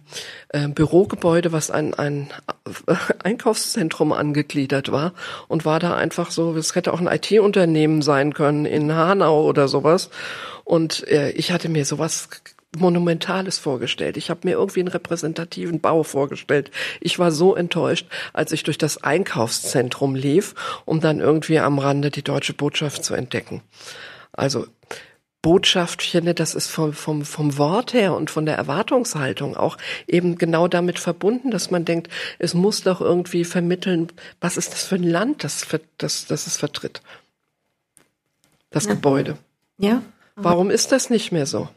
äh, Bürogebäude, was ein, ein <laughs> Einkaufszentrum angegliedert war und war da einfach so, es hätte auch ein IT-Unternehmen sein können in Hanau oder sowas. Und äh, ich hatte mir sowas Monumentales vorgestellt. Ich habe mir irgendwie einen repräsentativen Bau vorgestellt. Ich war so enttäuscht, als ich durch das Einkaufszentrum lief, um dann irgendwie am Rande die deutsche Botschaft zu entdecken. Also Botschaft, ich finde, das ist vom, vom, vom Wort her und von der Erwartungshaltung auch eben genau damit verbunden, dass man denkt, es muss doch irgendwie vermitteln, was ist das für ein Land, das, das, das es vertritt. Das ja. Gebäude. Ja. Warum ist das nicht mehr so?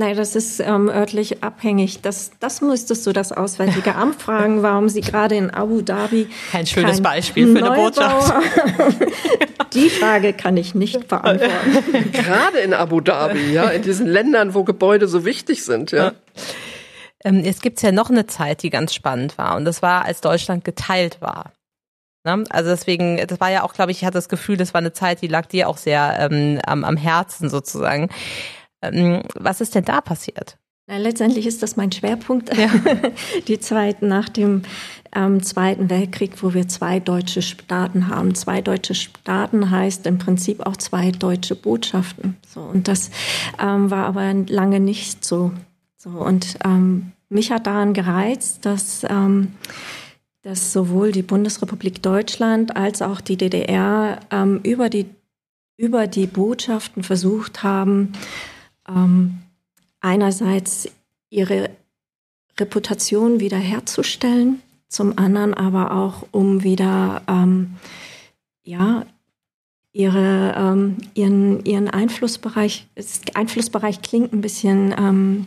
Nein, das ist ähm, örtlich abhängig. Das, das müsstest du das Auswärtige Amt fragen, <laughs> warum sie gerade in Abu Dhabi. Kein schönes kein Beispiel für Neubau. eine Botschaft. <laughs> Die Frage kann ich nicht beantworten. <laughs> Gerade in Abu Dhabi, ja, in diesen Ländern, wo Gebäude so wichtig sind, ja. Ähm, es gibt ja noch eine Zeit, die ganz spannend war, und das war, als Deutschland geteilt war. Ne? Also deswegen, das war ja auch, glaube ich, ich hatte das Gefühl, das war eine Zeit, die lag dir auch sehr ähm, am, am Herzen sozusagen. Ähm, was ist denn da passiert? Letztendlich ist das mein Schwerpunkt, ja. <laughs> die Zeit nach dem ähm, Zweiten Weltkrieg, wo wir zwei deutsche Staaten haben. Zwei deutsche Staaten heißt im Prinzip auch zwei deutsche Botschaften. So, und das ähm, war aber lange nicht so. so und ähm, mich hat daran gereizt, dass, ähm, dass sowohl die Bundesrepublik Deutschland als auch die DDR ähm, über, die, über die Botschaften versucht haben, ähm, einerseits ihre Reputation wiederherzustellen, zum anderen aber auch, um wieder ähm, ja, ihre, ähm, ihren, ihren Einflussbereich, Einflussbereich klingt ein bisschen, ähm,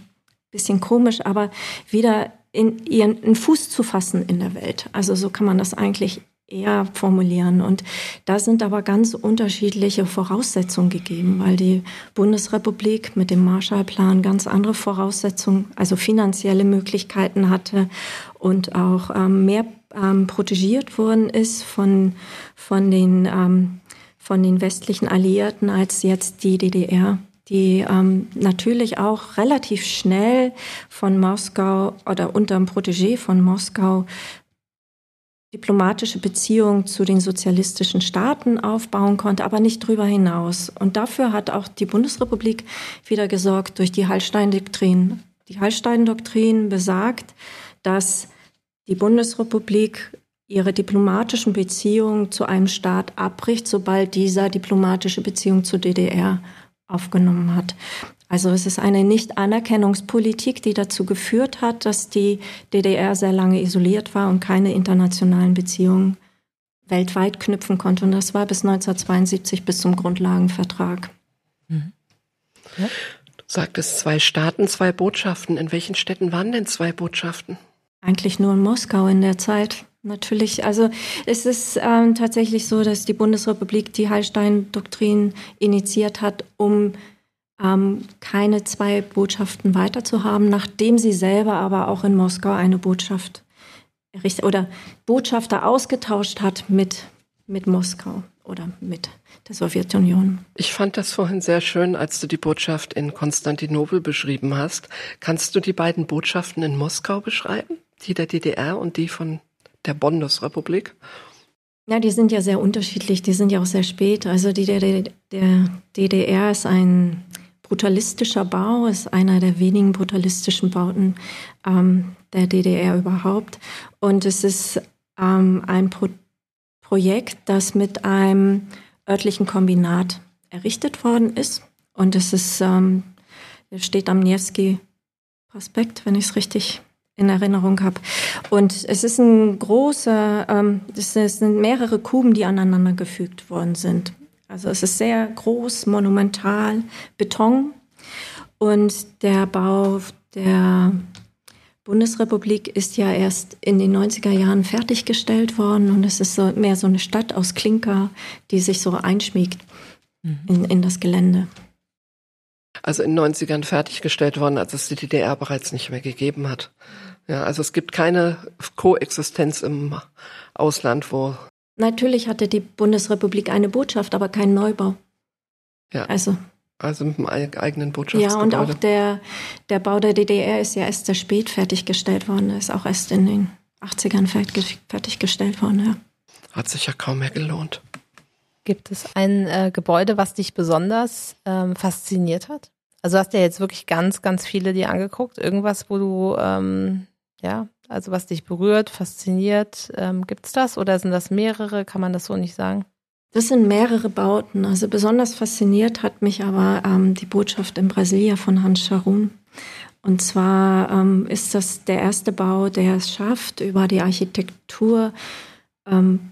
bisschen komisch, aber wieder in ihren in Fuß zu fassen in der Welt. Also so kann man das eigentlich eher formulieren. Und da sind aber ganz unterschiedliche Voraussetzungen gegeben, weil die Bundesrepublik mit dem Marshallplan ganz andere Voraussetzungen, also finanzielle Möglichkeiten hatte und auch ähm, mehr ähm, protegiert worden ist von, von, den, ähm, von den westlichen Alliierten als jetzt die DDR die ähm, natürlich auch relativ schnell von Moskau oder unter dem Protégé von Moskau diplomatische Beziehungen zu den sozialistischen Staaten aufbauen konnte, aber nicht darüber hinaus. Und dafür hat auch die Bundesrepublik wieder gesorgt durch die Hallstein-Doktrin. Die Hallstein-Doktrin besagt, dass die Bundesrepublik ihre diplomatischen Beziehungen zu einem Staat abbricht, sobald dieser diplomatische Beziehungen zur DDR aufgenommen hat. Also es ist eine Nicht-Anerkennungspolitik, die dazu geführt hat, dass die DDR sehr lange isoliert war und keine internationalen Beziehungen weltweit knüpfen konnte. Und das war bis 1972 bis zum Grundlagenvertrag. Mhm. Ja. Du sagtest zwei Staaten, zwei Botschaften. In welchen Städten waren denn zwei Botschaften? Eigentlich nur in Moskau in der Zeit. Natürlich, also es ist ähm, tatsächlich so, dass die Bundesrepublik die Hallstein-Doktrin initiiert hat, um ähm, keine zwei Botschaften weiter zu haben, nachdem sie selber aber auch in Moskau eine Botschaft errichtet oder Botschafter ausgetauscht hat mit, mit Moskau oder mit der Sowjetunion. Ich fand das vorhin sehr schön, als du die Botschaft in Konstantinopel beschrieben hast. Kannst du die beiden Botschaften in Moskau beschreiben? Die der DDR und die von der Bundesrepublik? Ja, die sind ja sehr unterschiedlich, die sind ja auch sehr spät. Also die der, der DDR ist ein brutalistischer Bau, ist einer der wenigen brutalistischen Bauten ähm, der DDR überhaupt. Und es ist ähm, ein Pro Projekt, das mit einem örtlichen Kombinat errichtet worden ist. Und es ist, ähm, steht am Nevsky Prospekt, wenn ich es richtig in Erinnerung habe. Und es ist ein großer, ähm, es sind mehrere Kuben, die aneinander gefügt worden sind. Also es ist sehr groß, monumental, Beton. Und der Bau der Bundesrepublik ist ja erst in den 90er Jahren fertiggestellt worden und es ist so mehr so eine Stadt aus Klinker, die sich so einschmiegt mhm. in, in das Gelände. Also in den 90ern fertiggestellt worden, als es die DDR bereits nicht mehr gegeben hat. Ja, also es gibt keine Koexistenz im Ausland, wo Natürlich hatte die Bundesrepublik eine Botschaft, aber keinen Neubau. Ja. Also, Also mit dem eig- eigenen ja, Botschaftsgebäude. und auch der, der Bau der DDR ist ja erst sehr spät fertiggestellt worden. Er ist auch erst in den 80ern fertig- fertiggestellt worden, ja. Hat sich ja kaum mehr gelohnt. Gibt es ein äh, Gebäude, was dich besonders ähm, fasziniert hat? Also hast du ja jetzt wirklich ganz, ganz viele dir angeguckt. Irgendwas, wo du, ähm, ja, also was dich berührt, fasziniert. Ähm, gibt's das oder sind das mehrere? Kann man das so nicht sagen? Das sind mehrere Bauten. Also besonders fasziniert hat mich aber ähm, die Botschaft in Brasilia von Hans Scharun. Und zwar ähm, ist das der erste Bau, der es schafft, über die Architektur ähm,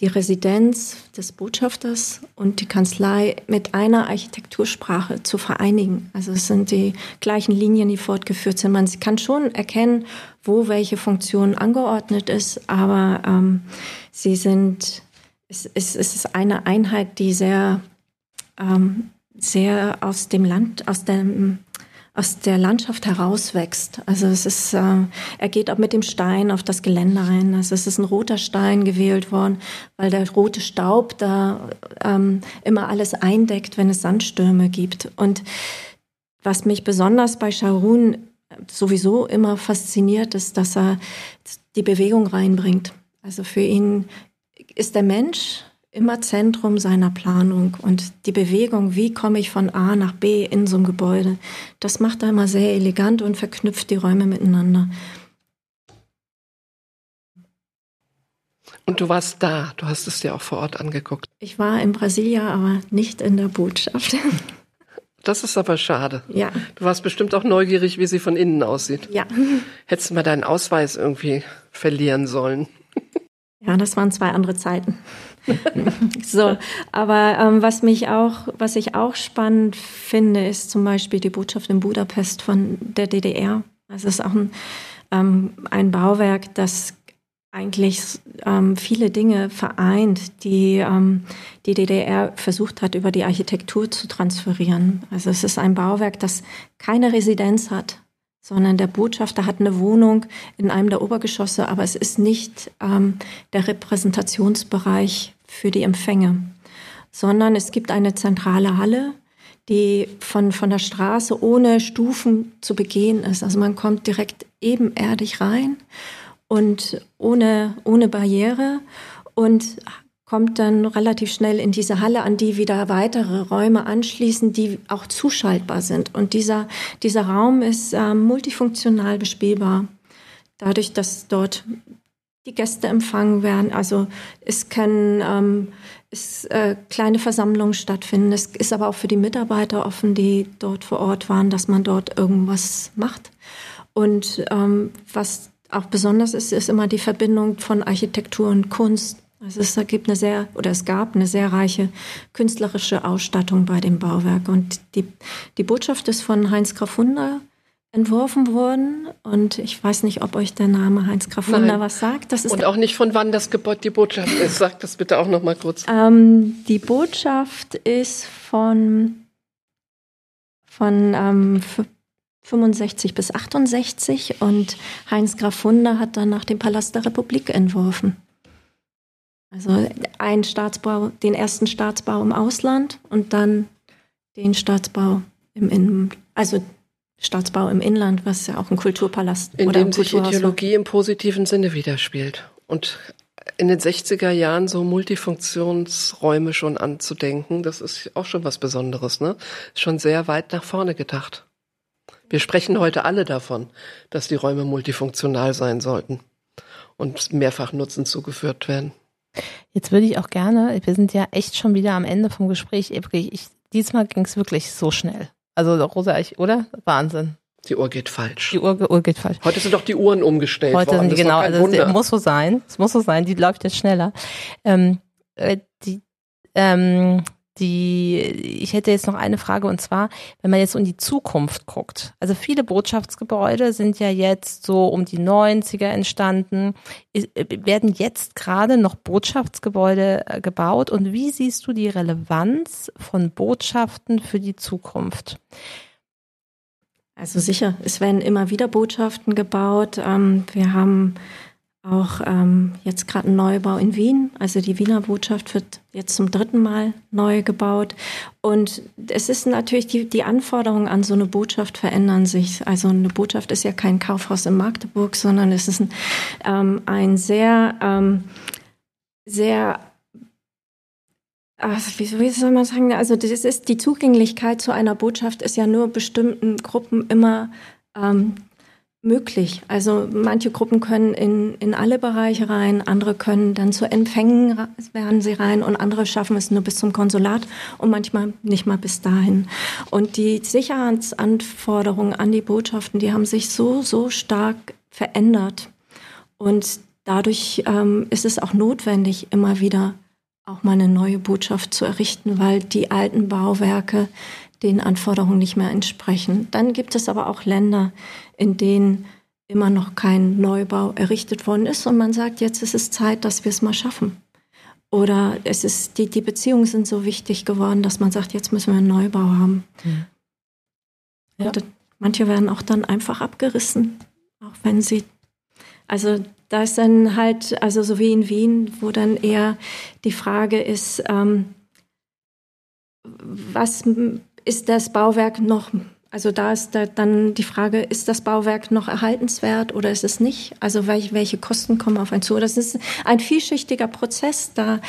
die Residenz des Botschafters und die Kanzlei mit einer Architektursprache zu vereinigen. Also es sind die gleichen Linien, die fortgeführt sind. Man kann schon erkennen, wo welche Funktion angeordnet ist, aber ähm, sie sind, es, es, es ist eine Einheit, die sehr, ähm, sehr aus dem Land, aus dem aus der Landschaft herauswächst. Also es ist, äh, er geht auch mit dem Stein auf das Gelände ein. Also es ist ein roter Stein gewählt worden, weil der rote Staub da ähm, immer alles eindeckt, wenn es Sandstürme gibt. Und was mich besonders bei Sharon sowieso immer fasziniert, ist, dass er die Bewegung reinbringt. Also für ihn ist der Mensch immer Zentrum seiner Planung und die Bewegung, wie komme ich von A nach B in so einem Gebäude, das macht er immer sehr elegant und verknüpft die Räume miteinander. Und du warst da, du hast es dir auch vor Ort angeguckt. Ich war in Brasilia, aber nicht in der Botschaft. Das ist aber schade. ja, Du warst bestimmt auch neugierig, wie sie von innen aussieht. ja. Hättest du mal deinen Ausweis irgendwie verlieren sollen. Ja, das waren zwei andere Zeiten. <laughs> so, aber ähm, was mich auch, was ich auch spannend finde, ist zum Beispiel die Botschaft in Budapest von der DDR. Also es ist auch ein, ähm, ein Bauwerk, das eigentlich ähm, viele Dinge vereint, die ähm, die DDR versucht hat, über die Architektur zu transferieren. Also es ist ein Bauwerk, das keine Residenz hat, sondern der Botschafter hat eine Wohnung in einem der Obergeschosse, aber es ist nicht ähm, der Repräsentationsbereich für die Empfänge, sondern es gibt eine zentrale Halle, die von, von der Straße ohne Stufen zu begehen ist. Also man kommt direkt ebenerdig rein und ohne, ohne Barriere und kommt dann relativ schnell in diese Halle, an die wieder weitere Räume anschließen, die auch zuschaltbar sind. Und dieser, dieser Raum ist ähm, multifunktional bespielbar. Dadurch, dass dort die Gäste empfangen werden. Also es können ähm, es, äh, kleine Versammlungen stattfinden. Es ist aber auch für die Mitarbeiter offen, die dort vor Ort waren, dass man dort irgendwas macht. Und ähm, was auch besonders ist, ist immer die Verbindung von Architektur und Kunst. Also es gibt eine sehr oder es gab eine sehr reiche künstlerische Ausstattung bei dem Bauwerk und die die Botschaft ist von Heinz Graf Hunder entworfen worden und ich weiß nicht, ob euch der Name Heinz Graf Hunder Nein. was sagt. Das ist Und auch nicht von wann das Gebäude die Botschaft ist. <laughs> Sag das bitte auch noch mal kurz. Ähm, die Botschaft ist von, von ähm, f- 65 bis 68 und Heinz Graf Hunder hat dann nach dem Palast der Republik entworfen. Also ein Staatsbau, den ersten Staatsbau im Ausland und dann den Staatsbau im Innen, also Staatsbau im Inland, was ja auch ein Kulturpalast In oder dem ein sich Kulturhaus war. Ideologie im positiven Sinne widerspielt. Und in den 60er Jahren so Multifunktionsräume schon anzudenken, das ist auch schon was Besonderes, ne? Ist schon sehr weit nach vorne gedacht. Wir sprechen heute alle davon, dass die Räume multifunktional sein sollten und mehrfach Nutzen zugeführt werden. Jetzt würde ich auch gerne, wir sind ja echt schon wieder am Ende vom Gespräch, ich, diesmal ging es wirklich so schnell. Also Rosa, ich, oder? Wahnsinn. Die Uhr geht falsch. Die Uhr, Uhr geht falsch. Heute sind doch die Uhren umgestellt Heute worden. sind die genau, also es muss so sein. Es muss so sein, die läuft jetzt schneller. Ähm, äh, die, ähm, die, ich hätte jetzt noch eine Frage und zwar, wenn man jetzt in die Zukunft guckt. Also viele Botschaftsgebäude sind ja jetzt so um die 90er entstanden. Werden jetzt gerade noch Botschaftsgebäude äh, gebaut und wie siehst du die Relevanz von Botschaften für die Zukunft? Also sicher, es werden immer wieder Botschaften gebaut. Ähm, wir haben auch ähm, jetzt gerade ein Neubau in Wien. Also die Wiener Botschaft wird jetzt zum dritten Mal neu gebaut. Und es ist natürlich, die, die Anforderungen an so eine Botschaft verändern sich. Also eine Botschaft ist ja kein Kaufhaus in Magdeburg, sondern es ist ein, ähm, ein sehr, ähm, sehr also wie, wie soll man sagen? Also das ist die Zugänglichkeit zu einer Botschaft ist ja nur bestimmten Gruppen immer ähm, möglich. Also manche Gruppen können in, in alle Bereiche rein, andere können dann zu Empfängen werden sie rein und andere schaffen es nur bis zum Konsulat und manchmal nicht mal bis dahin. Und die Sicherheitsanforderungen an die Botschaften, die haben sich so, so stark verändert. Und dadurch ähm, ist es auch notwendig, immer wieder auch mal eine neue Botschaft zu errichten, weil die alten Bauwerke den Anforderungen nicht mehr entsprechen. Dann gibt es aber auch Länder, in denen immer noch kein Neubau errichtet worden ist und man sagt, jetzt ist es Zeit, dass wir es mal schaffen. Oder es ist, die, die Beziehungen sind so wichtig geworden, dass man sagt, jetzt müssen wir einen Neubau haben. Ja. Und manche werden auch dann einfach abgerissen, auch wenn sie, also da ist dann halt, also so wie in Wien, wo dann eher die Frage ist, ähm, was ist das Bauwerk noch, also da ist da dann die Frage, ist das Bauwerk noch erhaltenswert oder ist es nicht? Also welche, welche Kosten kommen auf einen zu? Das ist ein vielschichtiger Prozess, da,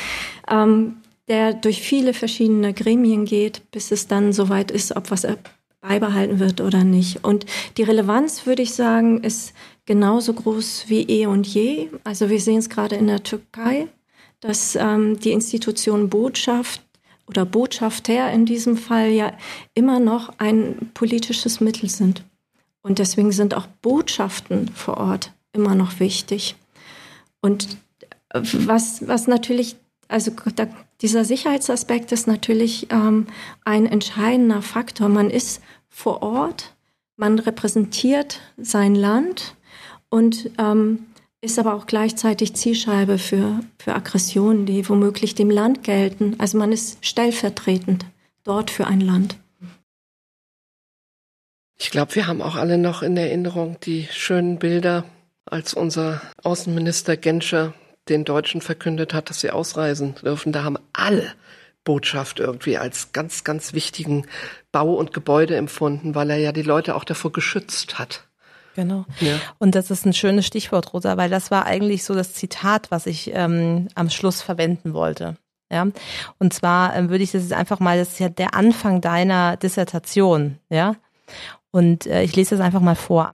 ähm, der durch viele verschiedene Gremien geht, bis es dann soweit ist, ob was beibehalten wird oder nicht. Und die Relevanz, würde ich sagen, ist genauso groß wie eh und je. Also wir sehen es gerade in der Türkei, dass ähm, die Institution Botschaft oder Botschafter in diesem Fall ja immer noch ein politisches Mittel sind. Und deswegen sind auch Botschaften vor Ort immer noch wichtig. Und was, was natürlich, also da, dieser Sicherheitsaspekt ist natürlich ähm, ein entscheidender Faktor. Man ist vor Ort, man repräsentiert sein Land und ähm, ist aber auch gleichzeitig Zielscheibe für, für Aggressionen, die womöglich dem Land gelten. Also man ist stellvertretend dort für ein Land. Ich glaube, wir haben auch alle noch in Erinnerung die schönen Bilder, als unser Außenminister Genscher den Deutschen verkündet hat, dass sie ausreisen dürfen. Da haben alle Botschaft irgendwie als ganz, ganz wichtigen Bau und Gebäude empfunden, weil er ja die Leute auch davor geschützt hat. Genau. Ja. Und das ist ein schönes Stichwort, Rosa, weil das war eigentlich so das Zitat, was ich ähm, am Schluss verwenden wollte. Ja, und zwar ähm, würde ich das jetzt einfach mal, das ist ja der Anfang deiner Dissertation, ja. Und äh, ich lese das einfach mal vor.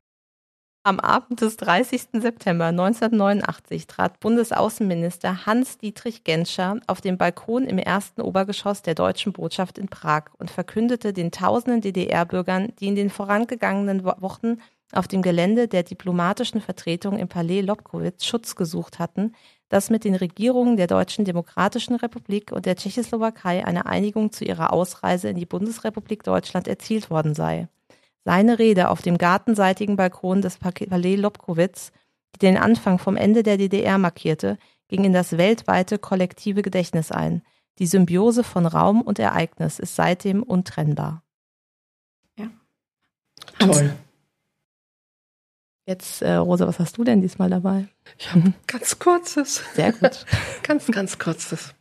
Am Abend des 30. September 1989 trat Bundesaußenminister Hans-Dietrich Genscher auf dem Balkon im ersten Obergeschoss der deutschen Botschaft in Prag und verkündete den tausenden DDR-Bürgern, die in den vorangegangenen Wochen auf dem Gelände der diplomatischen Vertretung im Palais Lobkowitz Schutz gesucht hatten, dass mit den Regierungen der Deutschen Demokratischen Republik und der Tschechoslowakei eine Einigung zu ihrer Ausreise in die Bundesrepublik Deutschland erzielt worden sei. Seine Rede auf dem gartenseitigen Balkon des Palais Lobkowitz, die den Anfang vom Ende der DDR markierte, ging in das weltweite kollektive Gedächtnis ein. Die Symbiose von Raum und Ereignis ist seitdem untrennbar. Ja. Toll. Jetzt, äh, Rosa, was hast du denn diesmal dabei? Ich habe mhm. ganz kurzes. Sehr gut. <laughs> ganz, ganz kurzes.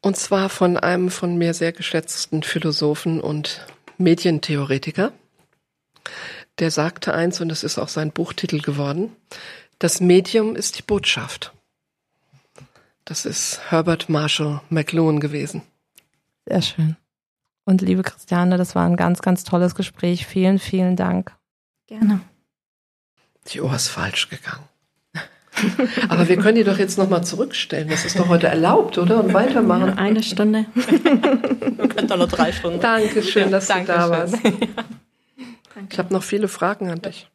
Und zwar von einem von mir sehr geschätzten Philosophen und Medientheoretiker. Der sagte eins, und es ist auch sein Buchtitel geworden, das Medium ist die Botschaft. Das ist Herbert Marshall McLuhan gewesen. Sehr schön. Und liebe Christiane, das war ein ganz, ganz tolles Gespräch. Vielen, vielen Dank. Gerne. Die Uhr ist falsch gegangen. <laughs> Aber wir können die doch jetzt nochmal zurückstellen. Das ist doch heute erlaubt, oder? Und weitermachen. Eine Stunde. <laughs> wir können doch noch drei Stunden. Dankeschön, dass ja, du da warst. <laughs> Ich habe noch viele Fragen an dich.